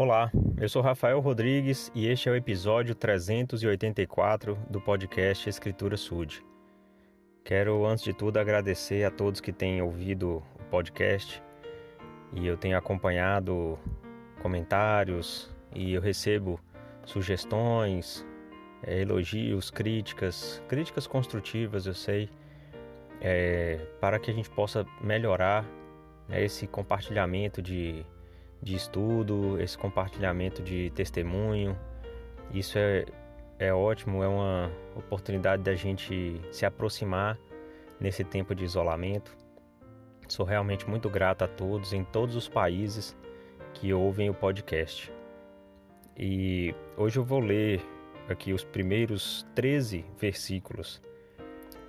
Olá, eu sou Rafael Rodrigues e este é o episódio 384 do podcast Escritura Sud. Quero, antes de tudo, agradecer a todos que têm ouvido o podcast e eu tenho acompanhado comentários e eu recebo sugestões, é, elogios, críticas, críticas construtivas, eu sei, é, para que a gente possa melhorar né, esse compartilhamento de de estudo, esse compartilhamento de testemunho. Isso é, é ótimo, é uma oportunidade da gente se aproximar nesse tempo de isolamento. Sou realmente muito grato a todos em todos os países que ouvem o podcast. E hoje eu vou ler aqui os primeiros 13 versículos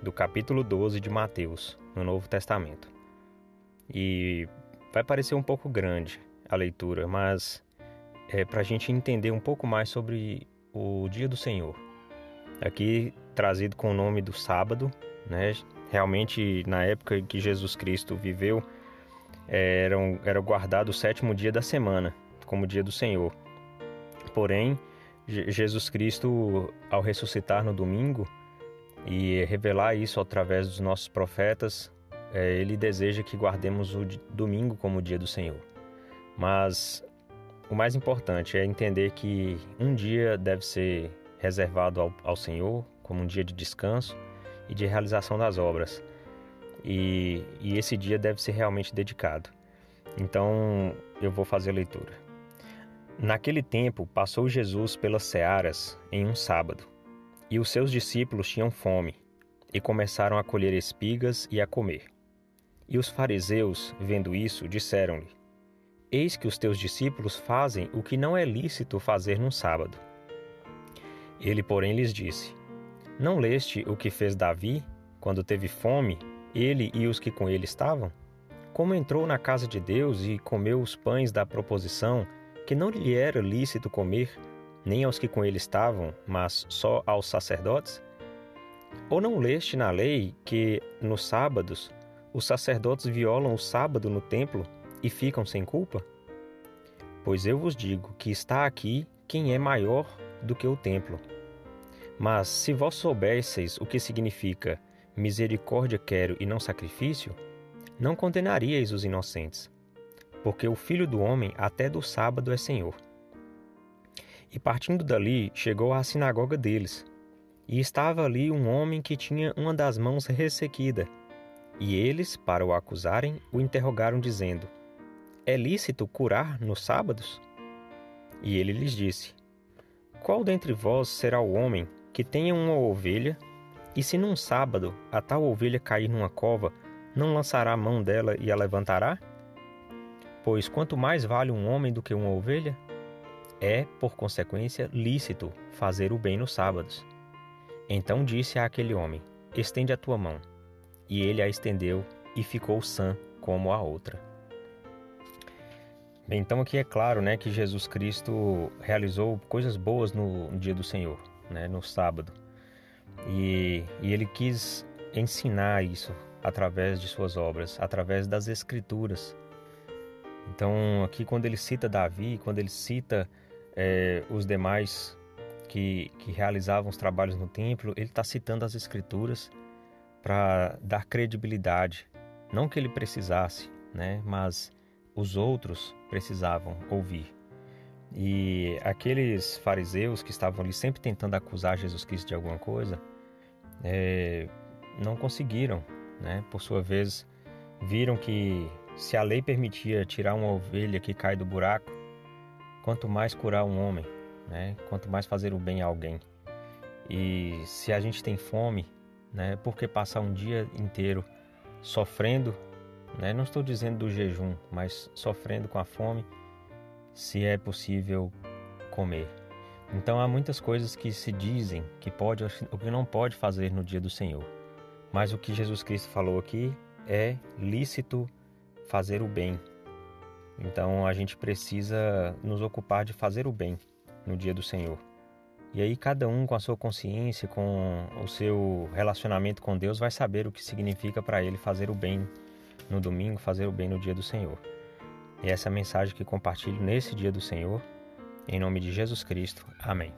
do capítulo 12 de Mateus, no Novo Testamento. E vai parecer um pouco grande, a leitura, mas é para a gente entender um pouco mais sobre o Dia do Senhor. Aqui trazido com o nome do sábado, né? Realmente na época em que Jesus Cristo viveu, era, era guardado o sétimo dia da semana como dia do Senhor. Porém, Jesus Cristo, ao ressuscitar no domingo e revelar isso através dos nossos profetas, é, ele deseja que guardemos o domingo como dia do Senhor. Mas o mais importante é entender que um dia deve ser reservado ao, ao Senhor como um dia de descanso e de realização das obras. E, e esse dia deve ser realmente dedicado. Então eu vou fazer a leitura. Naquele tempo passou Jesus pelas searas em um sábado, e os seus discípulos tinham fome, e começaram a colher espigas e a comer. E os fariseus, vendo isso, disseram-lhe: Eis que os teus discípulos fazem o que não é lícito fazer num sábado. Ele, porém, lhes disse: Não leste o que fez Davi, quando teve fome, ele e os que com ele estavam? Como entrou na casa de Deus e comeu os pães da proposição, que não lhe era lícito comer, nem aos que com ele estavam, mas só aos sacerdotes? Ou não leste na lei que, nos sábados, os sacerdotes violam o sábado no templo e ficam sem culpa? Pois eu vos digo que está aqui quem é maior do que o templo. Mas se vós soubesseis o que significa misericórdia quero e não sacrifício, não condenaríeis os inocentes, porque o Filho do Homem até do sábado é Senhor. E partindo dali, chegou à sinagoga deles, e estava ali um homem que tinha uma das mãos ressequida. E eles, para o acusarem, o interrogaram, dizendo: é lícito curar nos sábados? E ele lhes disse: Qual dentre vós será o homem que tenha uma ovelha, e se num sábado a tal ovelha cair numa cova, não lançará a mão dela e a levantará? Pois quanto mais vale um homem do que uma ovelha? É, por consequência, lícito fazer o bem nos sábados. Então disse àquele homem: Estende a tua mão. E ele a estendeu e ficou sã como a outra. Então aqui é claro, né, que Jesus Cristo realizou coisas boas no, no dia do Senhor, né, no sábado. E, e ele quis ensinar isso através de suas obras, através das escrituras. Então aqui quando ele cita Davi, quando ele cita é, os demais que, que realizavam os trabalhos no templo, ele está citando as escrituras para dar credibilidade, não que ele precisasse, né, mas os outros precisavam ouvir. E aqueles fariseus que estavam ali sempre tentando acusar Jesus Cristo de alguma coisa, é, não conseguiram, né? Por sua vez, viram que se a lei permitia tirar uma ovelha que cai do buraco, quanto mais curar um homem, né? Quanto mais fazer o bem a alguém. E se a gente tem fome, né? Por que passar um dia inteiro sofrendo né? Não estou dizendo do jejum, mas sofrendo com a fome, se é possível comer. Então há muitas coisas que se dizem que pode ou que não pode fazer no dia do Senhor. Mas o que Jesus Cristo falou aqui é lícito fazer o bem. Então a gente precisa nos ocupar de fazer o bem no dia do Senhor. E aí cada um com a sua consciência, com o seu relacionamento com Deus vai saber o que significa para ele fazer o bem no domingo, fazer o bem no dia do Senhor. E essa é a mensagem que compartilho nesse dia do Senhor, Em nome de Jesus Cristo. Amém.